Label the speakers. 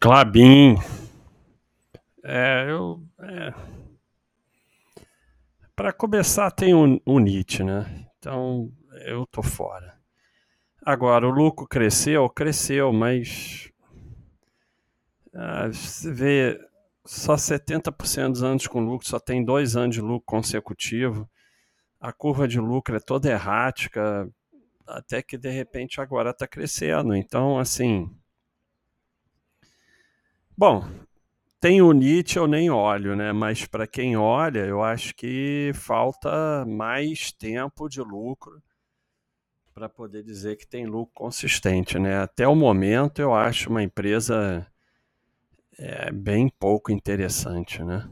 Speaker 1: Clabin. É, eu. É. Para começar, tem o, o NIT, né? Então, eu tô fora. Agora, o lucro cresceu, cresceu, mas. Ah, você vê, só 70% dos anos com lucro, só tem dois anos de lucro consecutivo. A curva de lucro é toda errática, até que de repente agora está crescendo. Então, assim. Bom, tem o NIT eu nem olho, né? Mas para quem olha, eu acho que falta mais tempo de lucro para poder dizer que tem lucro consistente, né? Até o momento eu acho uma empresa é, bem pouco interessante, né?